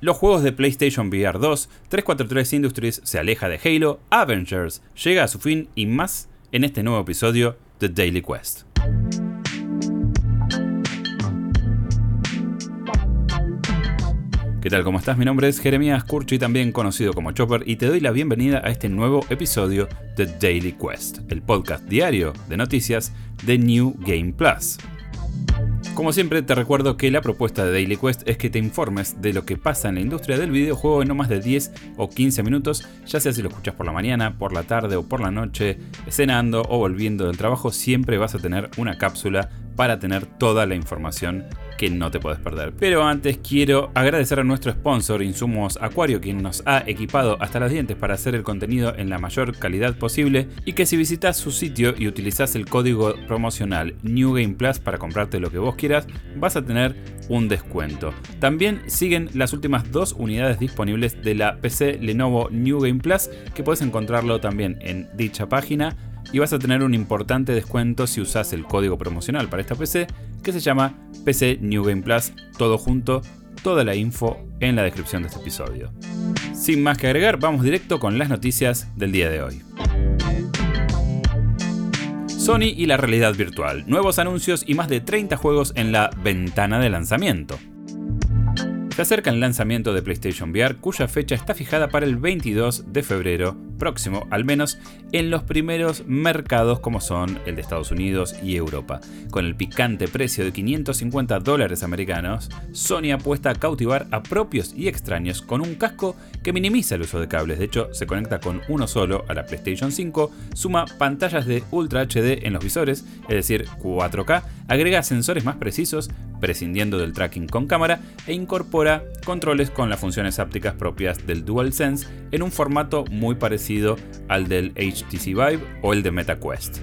los juegos de PlayStation VR 2, 343 Industries se aleja de Halo, Avengers llega a su fin y más en este nuevo episodio de Daily Quest. ¿Qué tal? ¿Cómo estás? Mi nombre es Jeremías Curchi, también conocido como Chopper, y te doy la bienvenida a este nuevo episodio de Daily Quest, el podcast diario de noticias de New Game Plus. Como siempre, te recuerdo que la propuesta de Daily Quest es que te informes de lo que pasa en la industria del videojuego en no más de 10 o 15 minutos, ya sea si lo escuchas por la mañana, por la tarde o por la noche, cenando o volviendo del trabajo, siempre vas a tener una cápsula para tener toda la información que no te puedes perder. Pero antes quiero agradecer a nuestro sponsor Insumos Acuario, quien nos ha equipado hasta los dientes para hacer el contenido en la mayor calidad posible y que si visitas su sitio y utilizas el código promocional New Game Plus para comprarte lo que vos quieras, vas a tener un descuento. También siguen las últimas dos unidades disponibles de la PC Lenovo New Game Plus, que puedes encontrarlo también en dicha página y vas a tener un importante descuento si usas el código promocional para esta PC que se llama PC New Game Plus, todo junto, toda la info en la descripción de este episodio. Sin más que agregar, vamos directo con las noticias del día de hoy. Sony y la realidad virtual, nuevos anuncios y más de 30 juegos en la ventana de lanzamiento. Se acerca el lanzamiento de PlayStation VR, cuya fecha está fijada para el 22 de febrero próximo, al menos en los primeros mercados como son el de Estados Unidos y Europa. Con el picante precio de 550 dólares americanos, Sony apuesta a cautivar a propios y extraños con un casco que minimiza el uso de cables. De hecho, se conecta con uno solo a la PlayStation 5, suma pantallas de Ultra HD en los visores, es decir, 4K, agrega sensores más precisos, prescindiendo del tracking con cámara e incorpora controles con las funciones ápticas propias del DualSense en un formato muy parecido al del HTC Vive o el de MetaQuest.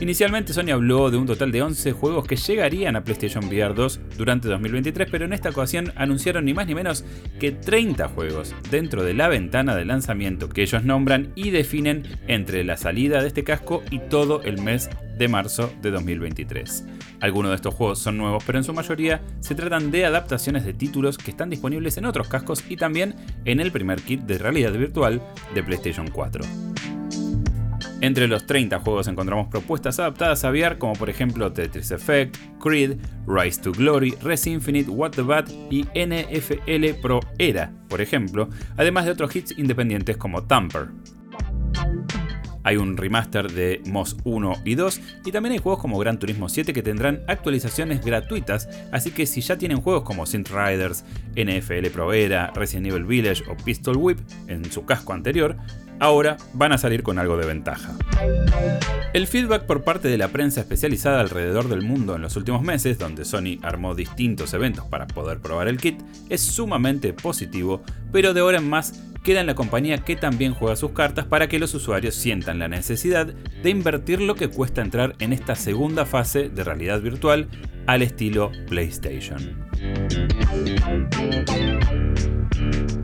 Inicialmente Sony habló de un total de 11 juegos que llegarían a PlayStation VR 2 durante 2023, pero en esta ocasión anunciaron ni más ni menos que 30 juegos dentro de la ventana de lanzamiento que ellos nombran y definen entre la salida de este casco y todo el mes de marzo de 2023. Algunos de estos juegos son nuevos, pero en su mayoría se tratan de adaptaciones de títulos que están disponibles en otros cascos y también en el primer kit de realidad virtual de PlayStation 4. Entre los 30 juegos encontramos propuestas adaptadas a VR como por ejemplo Tetris Effect, Creed, Rise to Glory, Res Infinite, What the Bat y NFL Pro Era, por ejemplo, además de otros hits independientes como Tamper. Hay un remaster de Moss 1 y 2 y también hay juegos como Gran Turismo 7 que tendrán actualizaciones gratuitas, así que si ya tienen juegos como Synth Riders, NFL Pro Era, Resident Evil Village o Pistol Whip en su casco anterior, ahora van a salir con algo de ventaja. El feedback por parte de la prensa especializada alrededor del mundo en los últimos meses, donde Sony armó distintos eventos para poder probar el kit, es sumamente positivo, pero de ahora en más queda en la compañía que también juega sus cartas para que los usuarios sientan la necesidad de invertir lo que cuesta entrar en esta segunda fase de realidad virtual al estilo PlayStation.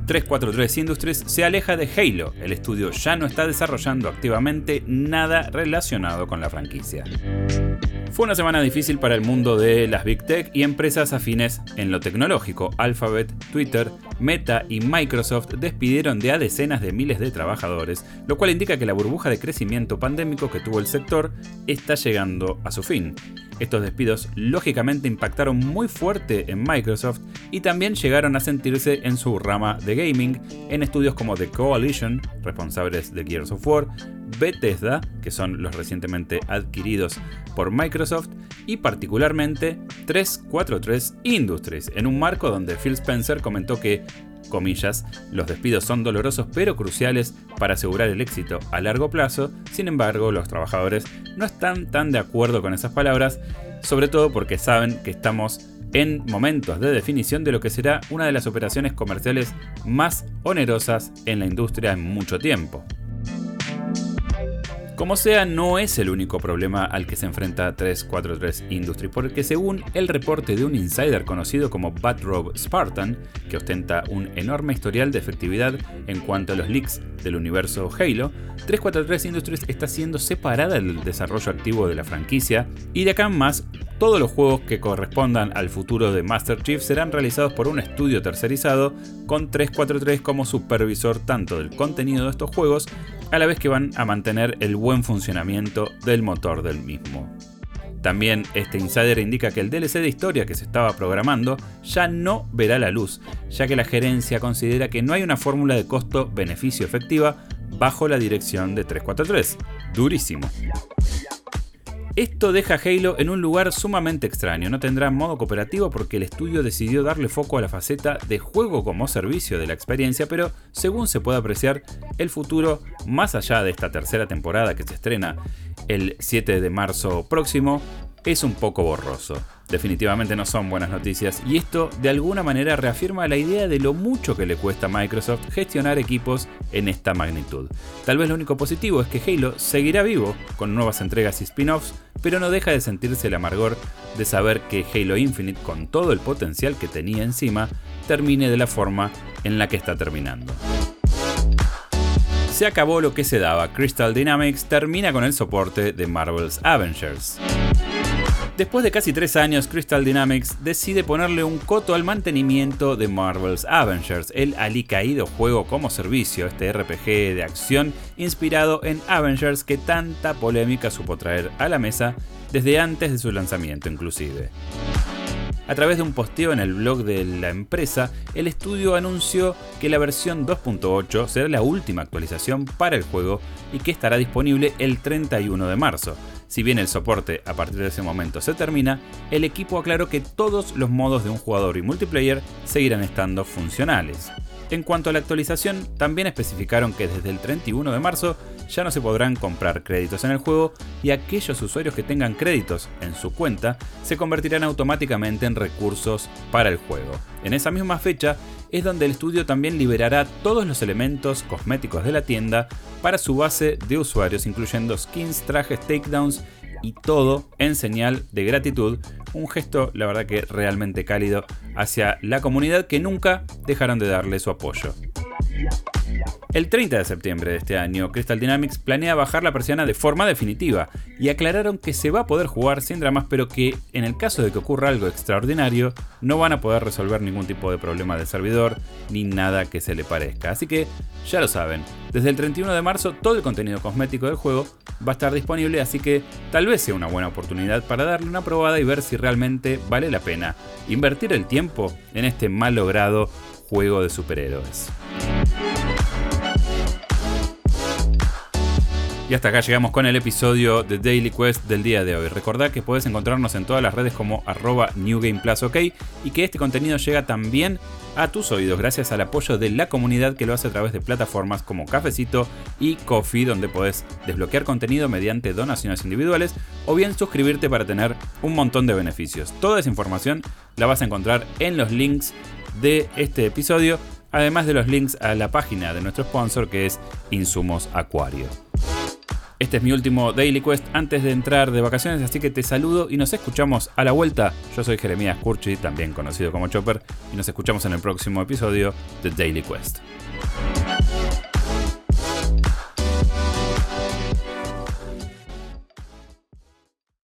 343 Industries se aleja de Halo. El estudio ya no está desarrollando activamente nada relacionado con la franquicia. Fue una semana difícil para el mundo de las Big Tech y empresas afines en lo tecnológico. Alphabet, Twitter, Meta y Microsoft despidieron de a decenas de miles de trabajadores, lo cual indica que la burbuja de crecimiento pandémico que tuvo el sector está llegando a su fin. Estos despidos lógicamente impactaron muy fuerte en Microsoft y también llegaron a sentirse en su rama de gaming en estudios como The Coalition, responsables de Gears of War, Bethesda, que son los recientemente adquiridos por Microsoft, y particularmente 343 Industries, en un marco donde Phil Spencer comentó que comillas, los despidos son dolorosos pero cruciales para asegurar el éxito a largo plazo, sin embargo los trabajadores no están tan de acuerdo con esas palabras, sobre todo porque saben que estamos en momentos de definición de lo que será una de las operaciones comerciales más onerosas en la industria en mucho tiempo. Como sea, no es el único problema al que se enfrenta 343 Industries, porque según el reporte de un insider conocido como Batrobe Spartan, que ostenta un enorme historial de efectividad en cuanto a los leaks del universo Halo, 343 Industries está siendo separada del desarrollo activo de la franquicia y de acá en más todos los juegos que correspondan al futuro de Master Chief serán realizados por un estudio tercerizado con 343 como supervisor tanto del contenido de estos juegos, a la vez que van a mantener el buen funcionamiento del motor del mismo. También este insider indica que el DLC de historia que se estaba programando ya no verá la luz, ya que la gerencia considera que no hay una fórmula de costo-beneficio efectiva bajo la dirección de 343. Durísimo. Esto deja a Halo en un lugar sumamente extraño, no tendrá modo cooperativo porque el estudio decidió darle foco a la faceta de juego como servicio de la experiencia, pero según se puede apreciar, el futuro, más allá de esta tercera temporada que se estrena el 7 de marzo próximo, es un poco borroso. Definitivamente no son buenas noticias y esto de alguna manera reafirma la idea de lo mucho que le cuesta a Microsoft gestionar equipos en esta magnitud. Tal vez lo único positivo es que Halo seguirá vivo con nuevas entregas y spin-offs, pero no deja de sentirse el amargor de saber que Halo Infinite, con todo el potencial que tenía encima, termine de la forma en la que está terminando. Se acabó lo que se daba, Crystal Dynamics termina con el soporte de Marvel's Avengers. Después de casi tres años, Crystal Dynamics decide ponerle un coto al mantenimiento de Marvel's Avengers, el alicaído juego como servicio, este RPG de acción inspirado en Avengers que tanta polémica supo traer a la mesa desde antes de su lanzamiento inclusive. A través de un posteo en el blog de la empresa, el estudio anunció que la versión 2.8 será la última actualización para el juego y que estará disponible el 31 de marzo. Si bien el soporte a partir de ese momento se termina, el equipo aclaró que todos los modos de un jugador y multiplayer seguirán estando funcionales. En cuanto a la actualización, también especificaron que desde el 31 de marzo ya no se podrán comprar créditos en el juego y aquellos usuarios que tengan créditos en su cuenta se convertirán automáticamente en recursos para el juego. En esa misma fecha es donde el estudio también liberará todos los elementos cosméticos de la tienda para su base de usuarios, incluyendo skins, trajes, takedowns y todo en señal de gratitud. Un gesto, la verdad que realmente cálido hacia la comunidad que nunca dejaron de darle su apoyo. El 30 de septiembre de este año, Crystal Dynamics planea bajar la persiana de forma definitiva y aclararon que se va a poder jugar sin dramas, pero que en el caso de que ocurra algo extraordinario, no van a poder resolver ningún tipo de problema del servidor ni nada que se le parezca. Así que ya lo saben, desde el 31 de marzo todo el contenido cosmético del juego va a estar disponible, así que tal vez sea una buena oportunidad para darle una probada y ver si realmente vale la pena invertir el tiempo en este mal logrado juego de superhéroes. Y hasta acá llegamos con el episodio de Daily Quest del día de hoy. Recordad que puedes encontrarnos en todas las redes como arroba NewGamePlus y que este contenido llega también a tus oídos gracias al apoyo de la comunidad que lo hace a través de plataformas como Cafecito y Coffee donde puedes desbloquear contenido mediante donaciones individuales o bien suscribirte para tener un montón de beneficios. Toda esa información la vas a encontrar en los links de este episodio, además de los links a la página de nuestro sponsor que es Insumos Acuario. Este es mi último Daily Quest antes de entrar de vacaciones, así que te saludo y nos escuchamos a la vuelta. Yo soy Jeremías Curchi, también conocido como Chopper, y nos escuchamos en el próximo episodio de Daily Quest.